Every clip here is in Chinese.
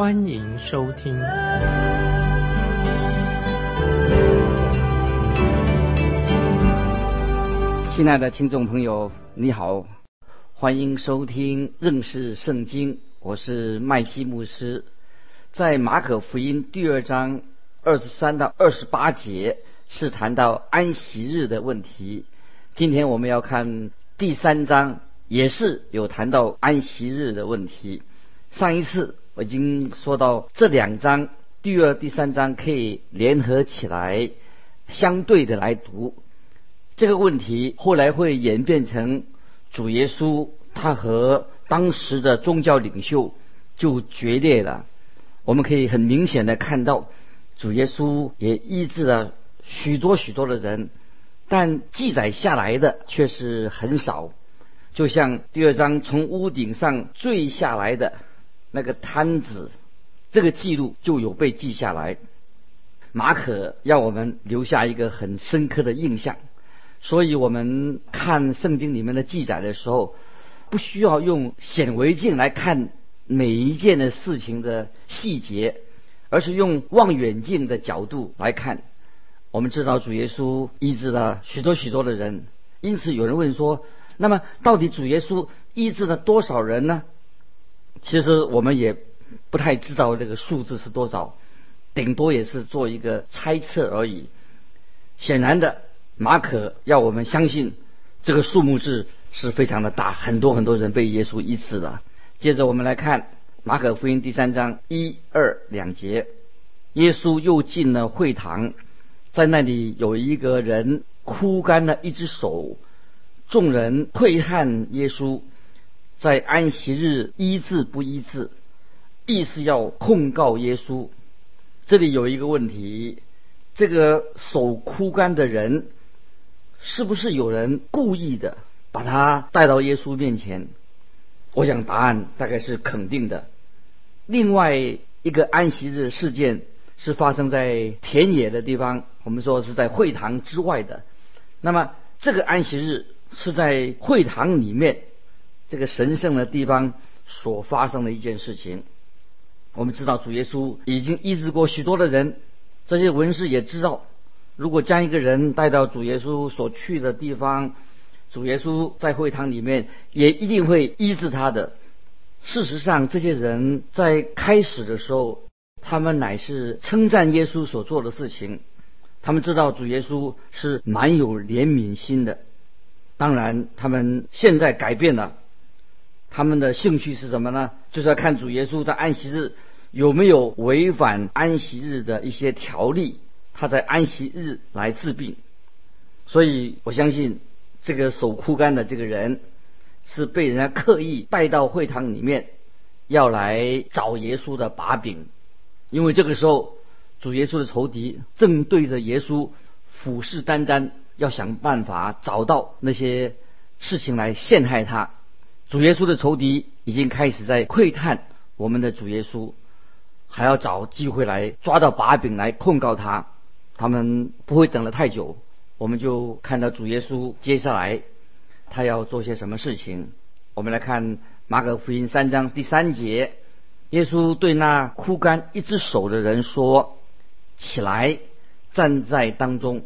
欢迎收听。亲爱的听众朋友，你好，欢迎收听认识圣经，我是麦基牧师。在马可福音第二章二十三到二十八节。是谈到安息日的问题。今天我们要看第三章，也是有谈到安息日的问题。上一次我已经说到这两章，第二、第三章可以联合起来，相对的来读。这个问题后来会演变成主耶稣他和当时的宗教领袖就决裂了。我们可以很明显的看到，主耶稣也医治了。许多许多的人，但记载下来的却是很少。就像第二章从屋顶上坠下来的那个摊子，这个记录就有被记下来。马可要我们留下一个很深刻的印象，所以我们看圣经里面的记载的时候，不需要用显微镜来看每一件的事情的细节，而是用望远镜的角度来看。我们知道主耶稣医治了许多许多的人，因此有人问说：那么到底主耶稣医治了多少人呢？其实我们也不太知道这个数字是多少，顶多也是做一个猜测而已。显然的，马可要我们相信这个数目字是非常的大，很多很多人被耶稣医治了。接着我们来看马可福音第三章一二两节，耶稣又进了会堂。在那里有一个人枯干了一只手，众人窥探耶稣在安息日医治不医治，意思要控告耶稣。这里有一个问题：这个手枯干的人是不是有人故意的把他带到耶稣面前？我想答案大概是肯定的。另外一个安息日事件。是发生在田野的地方，我们说是在会堂之外的。那么这个安息日是在会堂里面这个神圣的地方所发生的一件事情。我们知道主耶稣已经医治过许多的人，这些文士也知道，如果将一个人带到主耶稣所去的地方，主耶稣在会堂里面也一定会医治他的。事实上，这些人在开始的时候。他们乃是称赞耶稣所做的事情，他们知道主耶稣是蛮有怜悯心的。当然，他们现在改变了，他们的兴趣是什么呢？就是要看主耶稣在安息日有没有违反安息日的一些条例，他在安息日来治病。所以我相信，这个手枯干的这个人是被人家刻意带到会堂里面，要来找耶稣的把柄。因为这个时候，主耶稣的仇敌正对着耶稣虎视眈眈，要想办法找到那些事情来陷害他。主耶稣的仇敌已经开始在窥探我们的主耶稣，还要找机会来抓到把柄来控告他。他们不会等了太久，我们就看到主耶稣接下来他要做些什么事情。我们来看马可福音三章第三节。耶稣对那枯干一只手的人说：“起来，站在当中。”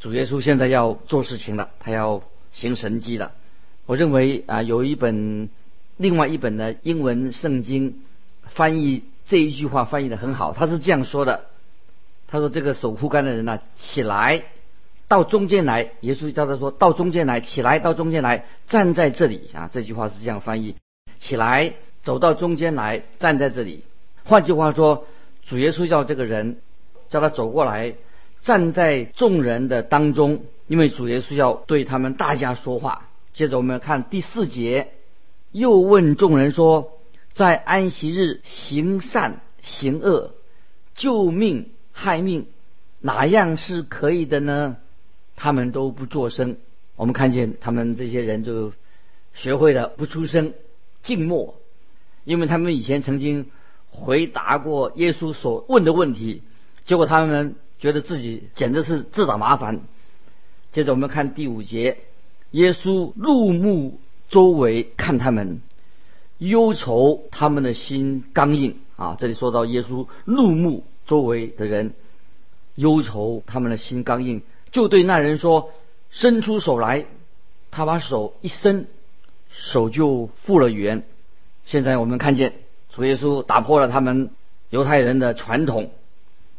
主耶稣现在要做事情了，他要行神迹了。我认为啊，有一本另外一本的英文圣经翻译这一句话翻译的很好。他是这样说的：“他说这个手枯干的人呢，起来到中间来。”耶稣叫他说到中间来，起来到中间来，站在这里啊。这句话是这样翻译：起来。走到中间来，站在这里。换句话说，主耶稣叫这个人，叫他走过来，站在众人的当中，因为主耶稣要对他们大家说话。接着我们看第四节，又问众人说：在安息日行善行恶，救命害命，哪样是可以的呢？他们都不作声。我们看见他们这些人就学会了不出声、静默，因为他们以前曾经回答过耶稣所问的问题，结果他们觉得自己简直是自找麻烦。接着我们看第五节，耶稣怒目周围看他们，忧愁他们的心刚硬啊！这里说到耶稣怒目周围的人，忧愁他们的心刚硬，就对那人说。伸出手来，他把手一伸，手就复了原。现在我们看见主耶稣打破了他们犹太人的传统，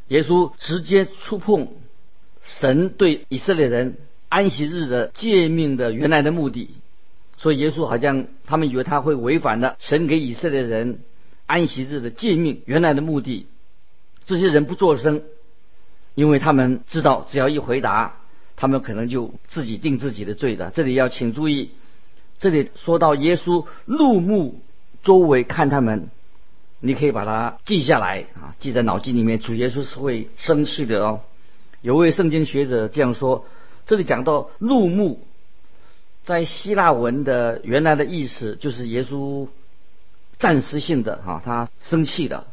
耶稣直接触碰神对以色列人安息日的诫命的原来的目的。所以耶稣好像他们以为他会违反了神给以色列人安息日的诫命原来的目的。这些人不作声，因为他们知道只要一回答。他们可能就自己定自己的罪的。这里要请注意，这里说到耶稣怒目周围看他们，你可以把它记下来啊，记在脑筋里面。主耶稣是会生气的哦。有位圣经学者这样说：这里讲到怒目，在希腊文的原来的意思就是耶稣暂时性的哈，他生气的。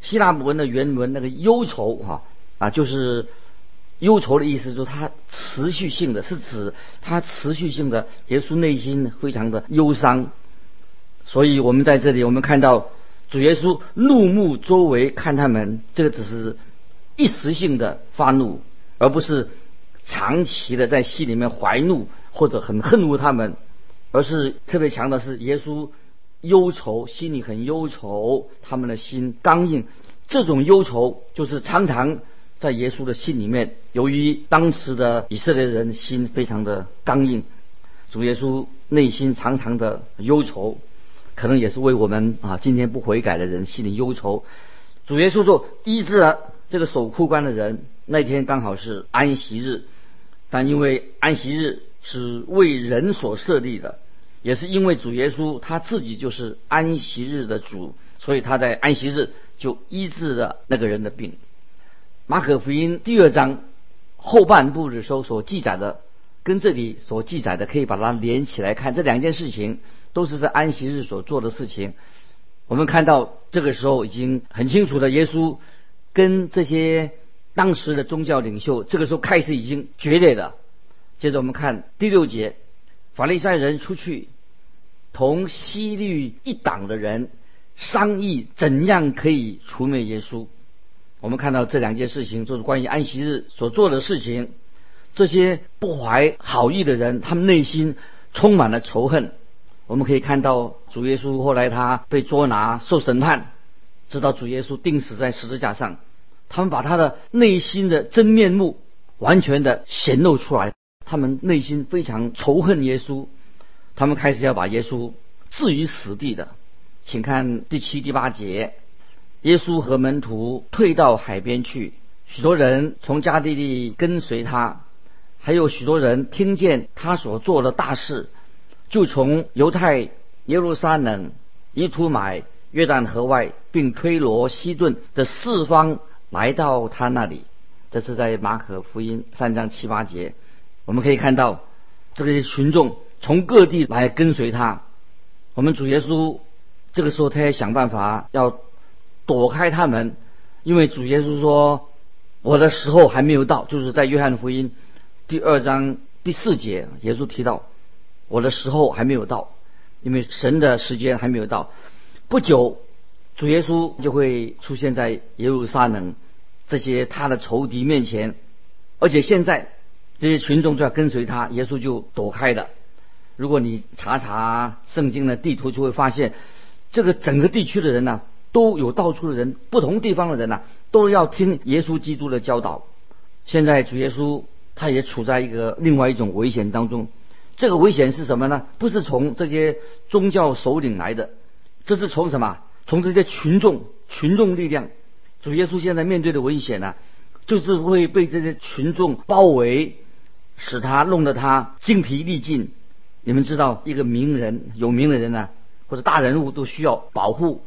希腊文的原文那个忧愁哈啊就是。忧愁的意思就是他持续性的是指他持续性的耶稣内心非常的忧伤，所以我们在这里我们看到主耶稣怒目周围看他们，这个只是一时性的发怒，而不是长期的在心里面怀怒或者很恨恶他们，而是特别强的是耶稣忧愁，心里很忧愁，他们的心刚硬，这种忧愁就是常常。在耶稣的心里面，由于当时的以色列人心非常的刚硬，主耶稣内心常常的忧愁，可能也是为我们啊今天不悔改的人心里忧愁。主耶稣就医治了这个守库官的人。那天刚好是安息日，但因为安息日是为人所设立的，也是因为主耶稣他自己就是安息日的主，所以他在安息日就医治了那个人的病。马可福音第二章后半部的时候所记载的，跟这里所记载的可以把它连起来看，这两件事情都是在安息日所做的事情。我们看到这个时候已经很清楚的，耶稣跟这些当时的宗教领袖，这个时候开始已经决裂了。接着我们看第六节，法利赛人出去同西律一党的人商议，怎样可以除灭耶稣。我们看到这两件事情，就是关于安息日所做的事情。这些不怀好意的人，他们内心充满了仇恨。我们可以看到主耶稣后来他被捉拿受审判，直到主耶稣钉死在十字架上，他们把他的内心的真面目完全的显露出来。他们内心非常仇恨耶稣，他们开始要把耶稣置于死地的。请看第七、第八节。耶稣和门徒退到海边去，许多人从加利利跟随他，还有许多人听见他所做的大事，就从犹太耶路撒冷、伊图买、约旦河外，并推罗、西顿的四方来到他那里。这是在马可福音三章七八节，我们可以看到这些群众从各地来跟随他。我们主耶稣这个时候他也想办法要。躲开他们，因为主耶稣说：“我的时候还没有到。”就是在约翰福音第二章第四节，耶稣提到：“我的时候还没有到，因为神的时间还没有到。”不久，主耶稣就会出现在耶路撒冷这些他的仇敌面前，而且现在这些群众就要跟随他，耶稣就躲开了。如果你查查圣经的地图，就会发现这个整个地区的人呢。都有到处的人，不同地方的人呐，都要听耶稣基督的教导。现在主耶稣他也处在一个另外一种危险当中。这个危险是什么呢？不是从这些宗教首领来的，这是从什么？从这些群众、群众力量。主耶稣现在面对的危险呢，就是会被这些群众包围，使他弄得他精疲力尽。你们知道，一个名人、有名的人呢，或者大人物都需要保护。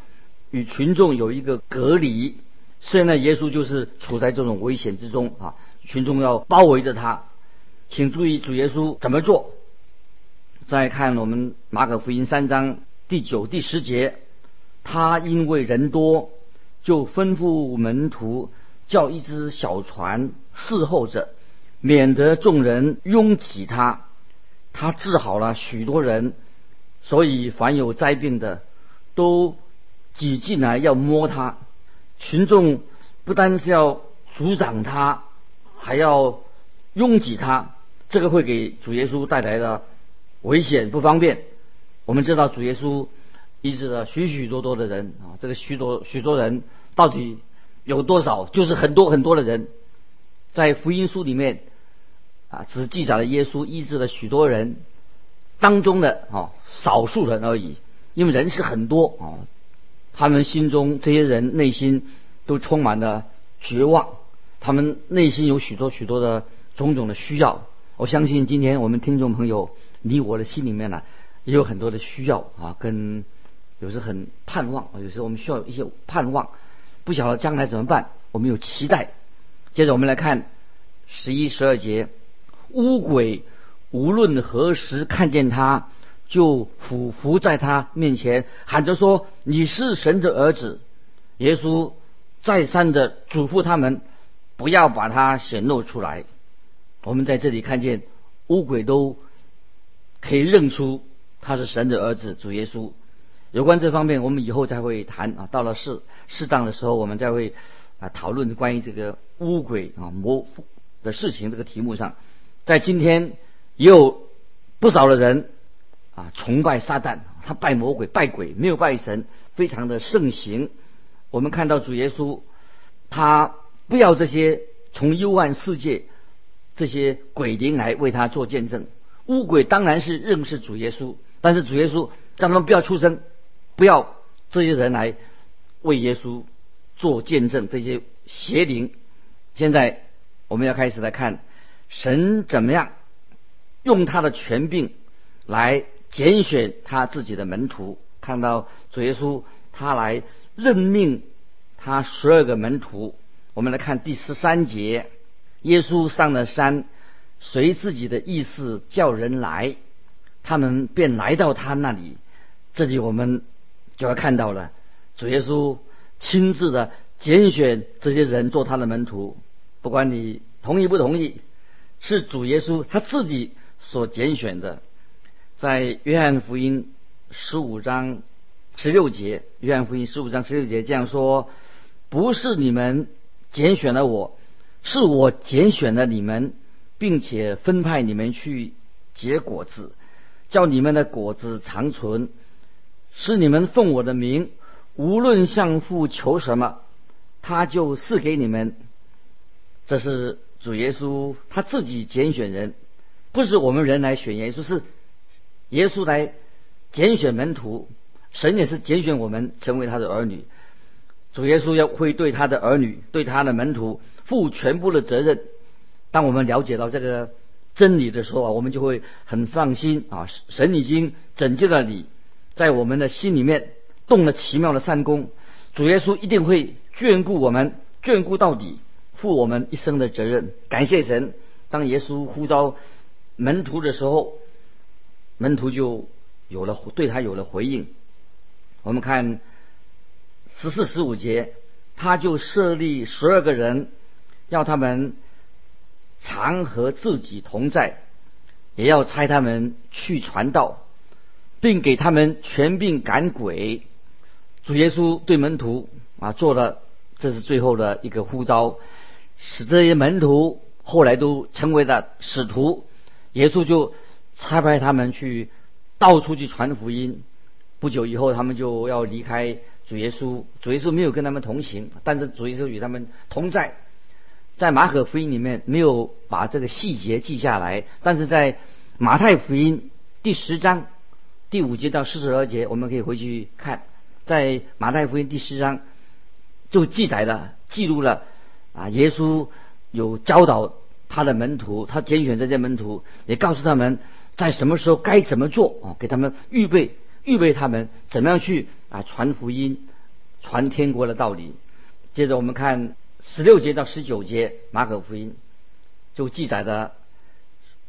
与群众有一个隔离，现在耶稣就是处在这种危险之中啊，群众要包围着他。请注意主耶稣怎么做。再看我们马可福音三章第九、第十节，他因为人多，就吩咐门徒叫一只小船伺候着，免得众人拥挤他。他治好了许多人，所以凡有灾病的都挤进来要摸他。群众不单是要阻挡他，还要拥挤他，这个会给主耶稣带来的危险不方便。我们知道主耶稣医治了许许多多的人啊，这个许多许多人到底有多少？就是很多很多的人，在福音书里面啊，只记载了耶稣医治了许多人当中的啊少数人而已，因为人是很多啊。他们心中这些人内心都充满了绝望，他们内心有许多许多的种种的需要。我相信今天我们听众朋友，你我的心里面呢也有很多的需要啊，跟有时很盼望，有时我们需要一些盼望，不晓得将来怎么办，我们有期待。接着我们来看十一、十二节，乌鬼无论何时看见他。就俯伏在他面前，喊着说：“你是神的儿子。”耶稣再三的嘱咐他们，不要把他显露出来。我们在这里看见乌鬼都可以认出他是神的儿子，主耶稣。有关这方面，我们以后再会谈啊。到了适适当的时候，我们再会啊讨论关于这个乌鬼啊魔的事情这个题目上。在今天也有不少的人。啊，崇拜撒旦，他拜魔鬼、拜鬼，没有拜神，非常的盛行。我们看到主耶稣，他不要这些从幽暗世界这些鬼灵来为他做见证。乌鬼当然是认识主耶稣，但是主耶稣让他们不要出声，不要这些人来为耶稣做见证。这些邪灵，现在我们要开始来看神怎么样用他的权柄来。拣选他自己的门徒，看到主耶稣他来任命他十二个门徒。我们来看第十三节，耶稣上了山，随自己的意思叫人来，他们便来到他那里。这里我们就要看到了主耶稣亲自的拣选这些人做他的门徒，不管你同意不同意，是主耶稣他自己所拣选的。在约翰福音十五章十六节，约翰福音十五章十六节这样说：“不是你们拣选了我，是我拣选了你们，并且分派你们去结果子，叫你们的果子长存，是你们奉我的名，无论向父求什么，他就赐给你们。”这是主耶稣他自己拣选人，不是我们人来选耶稣，是。耶稣来拣选门徒，神也是拣选我们成为他的儿女。主耶稣要会对他的儿女、对他的门徒负全部的责任。当我们了解到这个真理的时候啊，我们就会很放心啊。神已经拯救了你，在我们的心里面动了奇妙的善功。主耶稣一定会眷顾我们，眷顾到底，负我们一生的责任。感谢神，当耶稣呼召门徒的时候。门徒就有了对他有了回应。我们看十四十五节，他就设立十二个人，要他们常和自己同在，也要差他们去传道，并给他们全并赶鬼。主耶稣对门徒啊做了，这是最后的一个呼召，使这些门徒后来都成为了使徒。耶稣就。差派他们去到处去传福音。不久以后，他们就要离开主耶稣。主耶稣没有跟他们同行，但是主耶稣与他们同在。在马可福音里面没有把这个细节记下来，但是在马太福音第十章第五节到四十二节，我们可以回去看。在马太福音第十章就记载了、记录了啊，耶稣有教导他的门徒，他拣选这些门徒，也告诉他们。在什么时候该怎么做啊？给他们预备预备他们怎么样去啊传福音、传天国的道理。接着我们看十六节到十九节，马可福音就记载的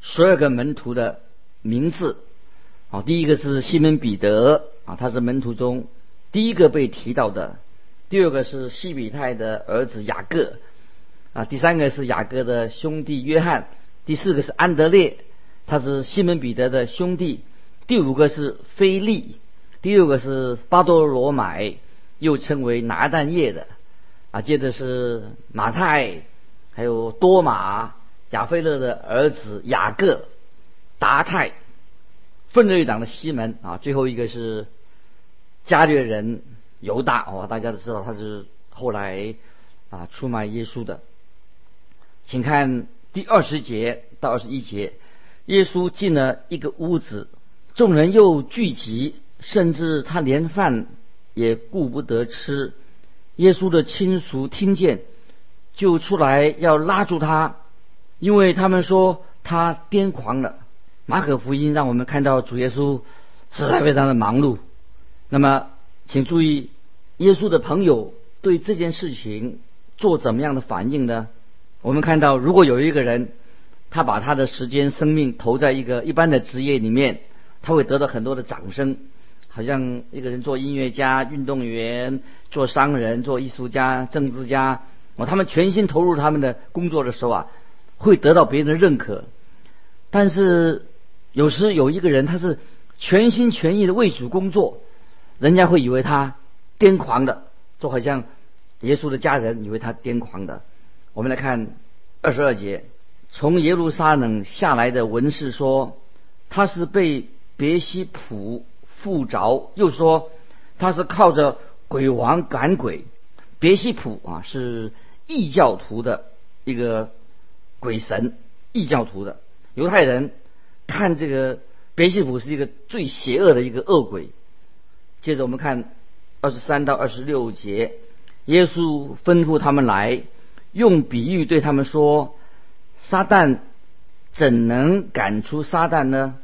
十二个门徒的名字。好，第一个是西门彼得啊，他是门徒中第一个被提到的。第二个是西比泰的儿子雅各啊，第三个是雅各的兄弟约翰，第四个是安德烈，他是西门彼得的兄弟。第五个是菲利，第六个是巴多罗买，又称为拿旦叶的啊。接着是马太，还有多马、亚菲勒的儿子雅各、达泰、奋锐党的西门啊。最后一个是加略人犹大哦，大家都知道他是后来啊出卖耶稣的。请看第二十节到二十一节，耶稣进了一个屋子。众人又聚集，甚至他连饭也顾不得吃。耶稣的亲属听见，就出来要拉住他，因为他们说他癫狂了。马可福音让我们看到主耶稣实在非常的忙碌。那么，请注意，耶稣的朋友对这件事情做怎么样的反应呢？我们看到，如果有一个人，他把他的时间、生命投在一个一般的职业里面。他会得到很多的掌声，好像一个人做音乐家、运动员、做商人、做艺术家、政治家，哦，他们全心投入他们的工作的时候啊，会得到别人的认可。但是有时有一个人他是全心全意的为主工作，人家会以为他癫狂的，就好像耶稣的家人以为他癫狂的。我们来看二十二节，从耶路撒冷下来的文士说，他是被。别西卜附着，又说他是靠着鬼王赶鬼。别西卜啊，是异教徒的一个鬼神，异教徒的犹太人看这个别西卜是一个最邪恶的一个恶鬼。接着我们看二十三到二十六节，耶稣吩咐他们来，用比喻对他们说：撒旦怎能赶出撒旦呢？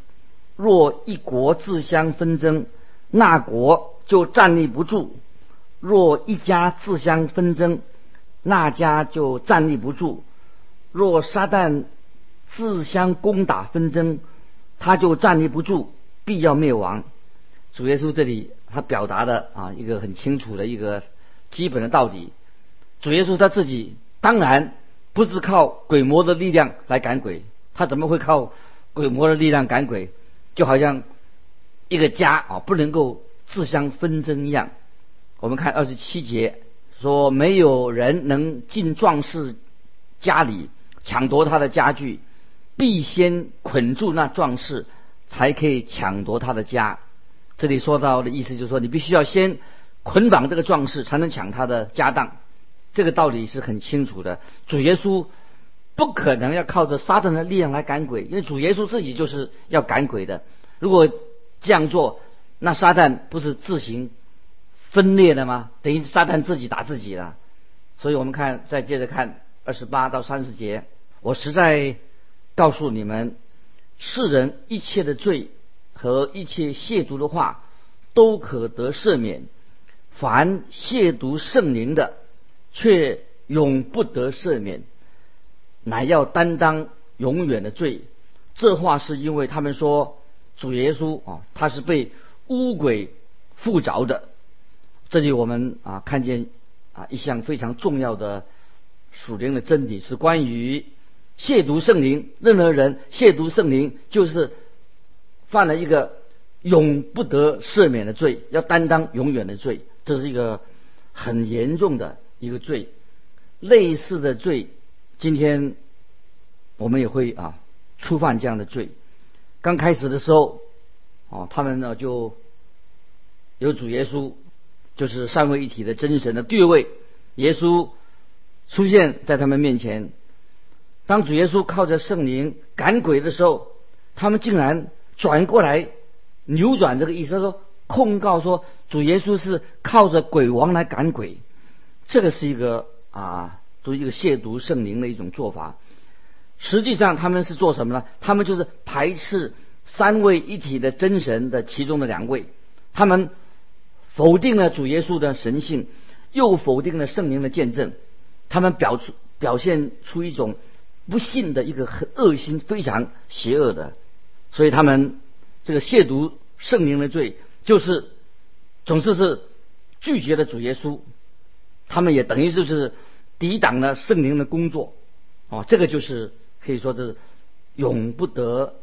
若一国自相纷争，那国就站立不住；若一家自相纷争，那家就站立不住；若撒旦自相攻打纷争，他就站立不住，必要灭亡。主耶稣这里他表达的啊一个很清楚的一个基本的道理。主耶稣他自己当然不是靠鬼魔的力量来赶鬼，他怎么会靠鬼魔的力量赶鬼？就好像一个家啊，不能够自相纷争一样。我们看二十七节说，没有人能进壮士家里抢夺他的家具，必先捆住那壮士，才可以抢夺他的家。这里说到的意思就是说，你必须要先捆绑这个壮士，才能抢他的家当。这个道理是很清楚的。主耶稣。不可能要靠着撒旦的力量来赶鬼，因为主耶稣自己就是要赶鬼的。如果这样做，那撒旦不是自行分裂了吗？等于撒旦自己打自己了。所以我们看，再接着看二十八到三十节。我实在告诉你们，世人一切的罪和一切亵渎的话，都可得赦免；凡亵渎圣灵的，却永不得赦免。乃要担当永远的罪，这话是因为他们说主耶稣啊，他是被污鬼附着的。这里我们啊看见啊一项非常重要的属灵的真理，是关于亵渎圣灵。任何人亵渎圣灵，就是犯了一个永不得赦免的罪，要担当永远的罪。这是一个很严重的一个罪，类似的罪。今天我们也会啊触犯这样的罪。刚开始的时候，哦，他们呢就有主耶稣，就是三位一体的真神的第二位耶稣出现在他们面前。当主耶稣靠着圣灵赶鬼的时候，他们竟然转过来扭转这个意思，说控告说主耶稣是靠着鬼王来赶鬼。这个是一个啊。做一个亵渎圣灵的一种做法，实际上他们是做什么呢？他们就是排斥三位一体的真神的其中的两位，他们否定了主耶稣的神性，又否定了圣灵的见证，他们表出表现出一种不信的一个很恶心，非常邪恶的，所以他们这个亵渎圣灵的罪，就是总是是拒绝了主耶稣，他们也等于就是抵挡了圣灵的工作，哦，这个就是可以说是永不得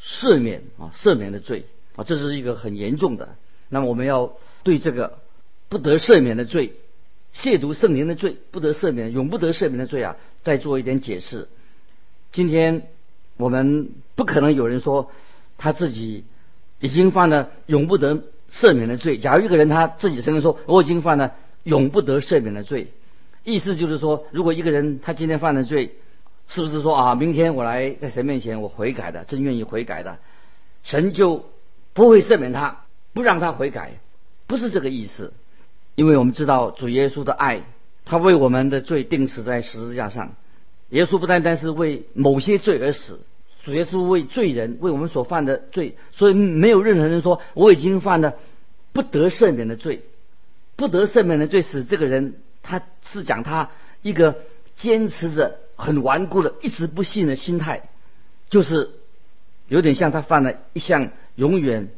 赦免啊赦免的罪啊，这是一个很严重的。那么我们要对这个不得赦免的罪、亵渎圣灵的罪、不得赦免、永不得赦免的罪啊，再做一点解释。今天我们不可能有人说他自己已经犯了永不得赦免的罪。假如一个人他自己承认说我已经犯了永不得赦免的罪，意思就是说，如果一个人他今天犯了罪，是不是说啊，明天我来在神面前我悔改的，真愿意悔改的，神就不会赦免他？不让他悔改，不是这个意思，因为我们知道主耶稣的爱，他为我们的罪定死在十字架上。耶稣不单单是为某些罪而死，主耶稣为罪人，为我们所犯的罪，所以没有任何人说我已经犯了不得赦免的罪，不得赦免的罪使这个人他是讲他一个坚持着很顽固的一直不信的心态，就是有点像他犯了一项永远。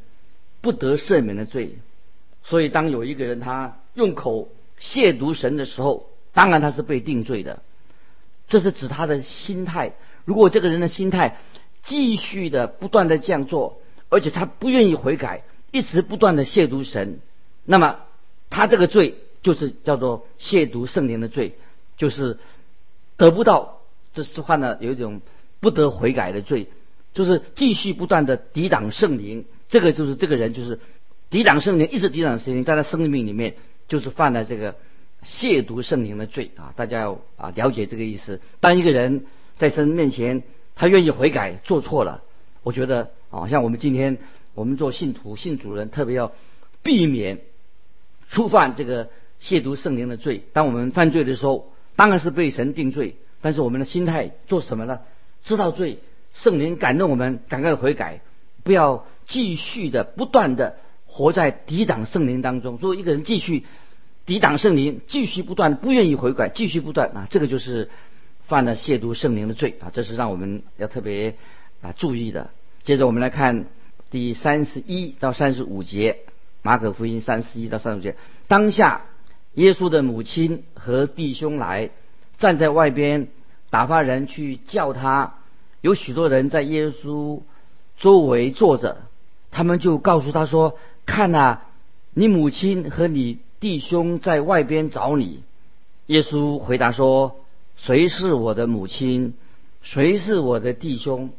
不得赦免的罪，所以当有一个人他用口亵渎神的时候，当然他是被定罪的。这是指他的心态。如果这个人的心态继续的不断的这样做，而且他不愿意悔改，一直不断的亵渎神，那么他这个罪就是叫做亵渎圣灵的罪，就是得不到，这是犯了有一种不得悔改的罪，就是继续不断的抵挡圣灵。这个就是这个人就是抵挡圣灵，一直抵挡圣灵，在他生命里面就是犯了这个亵渎圣灵的罪啊！大家要啊了解这个意思。当一个人在神面前，他愿意悔改，做错了，我觉得啊，像我们今天我们做信徒、信主人，特别要避免触犯这个亵渎圣灵的罪。当我们犯罪的时候，当然是被神定罪，但是我们的心态做什么呢？知道罪，圣灵感动我们，赶快悔改。不要继续的不断的活在抵挡圣灵当中。如果一个人继续抵挡圣灵，继续不断不愿意悔改，继续不断啊，这个就是犯了亵渎圣灵的罪啊，这是让我们要特别啊注意的。接着我们来看第三十一到三十五节，马可福音三十一到三十五节。当下耶稣的母亲和弟兄来站在外边，打发人去叫他。有许多人在耶稣。周围坐着，他们就告诉他说：“看呐，你母亲和你弟兄在外边找你。”耶稣回答说：“谁是我的母亲？谁是我的弟兄？”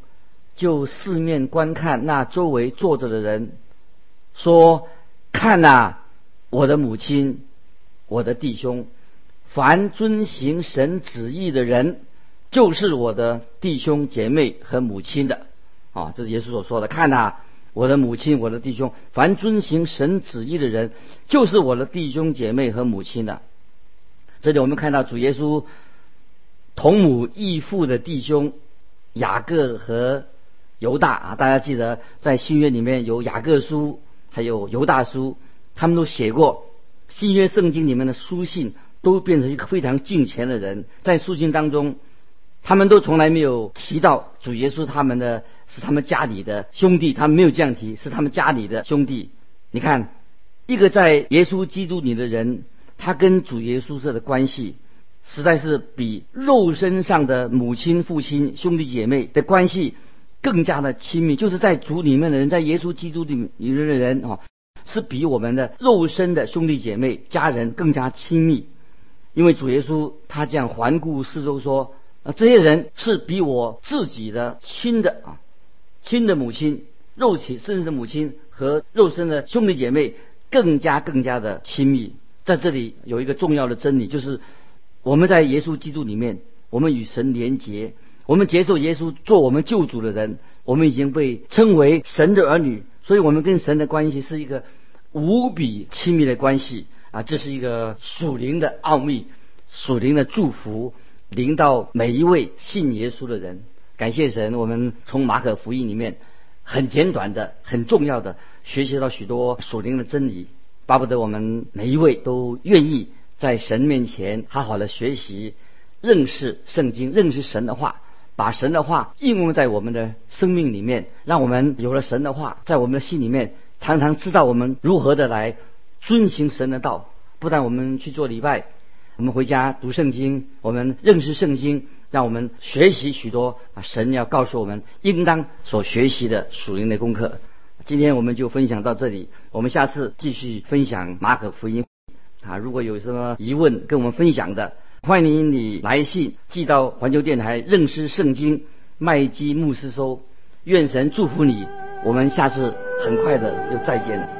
就四面观看那周围坐着的人，说：“看呐，我的母亲，我的弟兄，凡遵行神旨意的人，就是我的弟兄姐妹和母亲的。”啊，这是耶稣所说的。看呐，我的母亲，我的弟兄，凡遵行神旨意的人，就是我的弟兄姐妹和母亲的。这里我们看到主耶稣同母异父的弟兄雅各和犹大啊，大家记得在新约里面有雅各书，还有犹大书，他们都写过新约圣经里面的书信，都变成一个非常敬虔的人，在书信当中。他们都从来没有提到主耶稣，他们的是他们家里的兄弟，他们没有这样提，是他们家里的兄弟。你看，一个在耶稣基督里的人，他跟主耶稣这的关系，实在是比肉身上的母亲、父亲、兄弟姐妹的关系更加的亲密。就是在主里面的人，在耶稣基督里面的人啊，是比我们的肉身的兄弟姐妹、家人更加亲密。因为主耶稣他这样环顾四周说。这些人是比我自己的亲的啊，亲的母亲、肉体甚至母亲和肉身的兄弟姐妹更加更加的亲密。在这里有一个重要的真理，就是我们在耶稣基督里面，我们与神连结，我们接受耶稣做我们救主的人，我们已经被称为神的儿女，所以我们跟神的关系是一个无比亲密的关系啊！这是一个属灵的奥秘，属灵的祝福。临到每一位信耶稣的人，感谢神，我们从马可福音里面很简短的、很重要的学习到许多属灵的真理，巴不得我们每一位都愿意在神面前好好的学习、认识圣经、认识神的话，把神的话应用在我们的生命里面，让我们有了神的话，在我们的心里面，常常知道我们如何的来遵行神的道。不但我们去做礼拜，我们回家读圣经，我们认识圣经，让我们学习许多啊神要告诉我们应当所学习的属灵的功课。今天我们就分享到这里，我们下次继续分享马可福音。啊，如果有什么疑问跟我们分享的，欢迎你来信寄到环球电台认识圣经麦基牧师收。愿神祝福你，我们下次很快的又再见了。